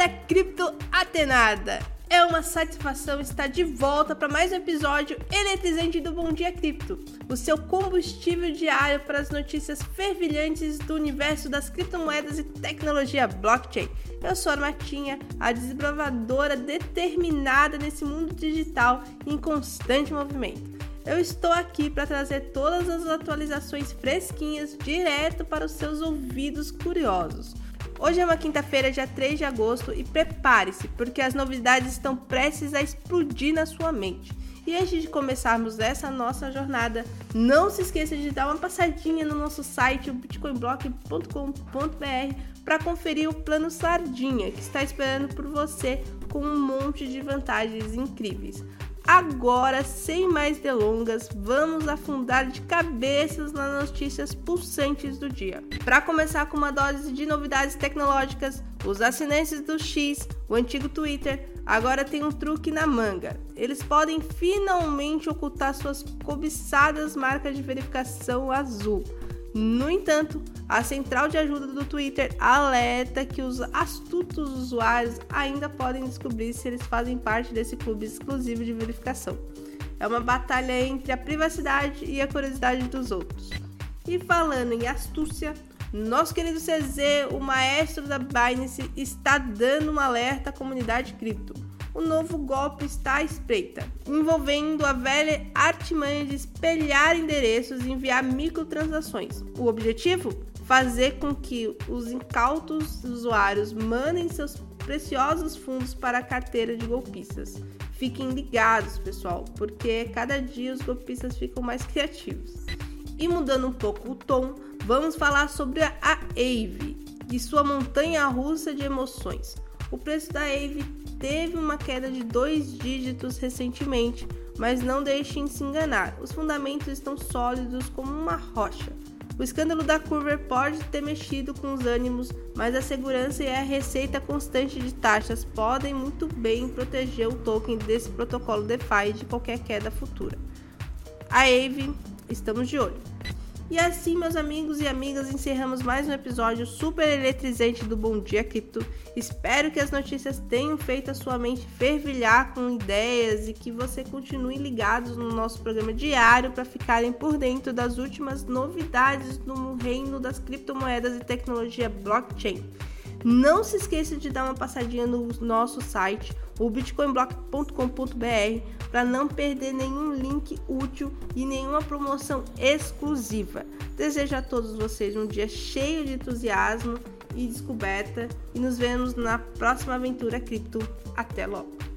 Galera cripto atenada! É uma satisfação estar de volta para mais um episódio eletrizante do Bom Dia Cripto, o seu combustível diário para as notícias fervilhantes do universo das criptomoedas e tecnologia blockchain. Eu sou a Matinha, a desbravadora determinada nesse mundo digital em constante movimento. Eu estou aqui para trazer todas as atualizações fresquinhas direto para os seus ouvidos curiosos. Hoje é uma quinta-feira, dia 3 de agosto, e prepare-se, porque as novidades estão prestes a explodir na sua mente. E antes de começarmos essa nossa jornada, não se esqueça de dar uma passadinha no nosso site, bitcoinblock.com.br, para conferir o plano Sardinha, que está esperando por você com um monte de vantagens incríveis. Agora, sem mais delongas, vamos afundar de cabeças nas notícias pulsantes do dia. Para começar com uma dose de novidades tecnológicas, os assinantes do X, o antigo Twitter, agora tem um truque na manga. Eles podem finalmente ocultar suas cobiçadas marcas de verificação azul no entanto, a central de ajuda do Twitter alerta que os astutos usuários ainda podem descobrir se eles fazem parte desse clube exclusivo de verificação. É uma batalha entre a privacidade e a curiosidade dos outros. E falando em astúcia, nosso querido CZ, o maestro da Binance, está dando um alerta à comunidade cripto o novo golpe está à espreita, envolvendo a velha artimanha de espelhar endereços e enviar microtransações. O objetivo? Fazer com que os incautos usuários mandem seus preciosos fundos para a carteira de golpistas. Fiquem ligados, pessoal, porque cada dia os golpistas ficam mais criativos. E mudando um pouco o tom, vamos falar sobre a AVE e sua montanha russa de emoções. O preço da AVE teve uma queda de dois dígitos recentemente, mas não deixem se enganar, os fundamentos estão sólidos como uma rocha. O escândalo da Curver pode ter mexido com os ânimos, mas a segurança e a receita constante de taxas podem muito bem proteger o token desse protocolo DeFi de qualquer queda futura. A AVE, estamos de olho. E assim, meus amigos e amigas, encerramos mais um episódio super eletrizante do Bom Dia Cripto. Espero que as notícias tenham feito a sua mente fervilhar com ideias e que você continue ligados no nosso programa diário para ficarem por dentro das últimas novidades no reino das criptomoedas e tecnologia blockchain. Não se esqueça de dar uma passadinha no nosso site, o bitcoinblock.com.br, para não perder nenhum link útil e nenhuma promoção exclusiva. Desejo a todos vocês um dia cheio de entusiasmo e descoberta e nos vemos na próxima aventura cripto. Até logo!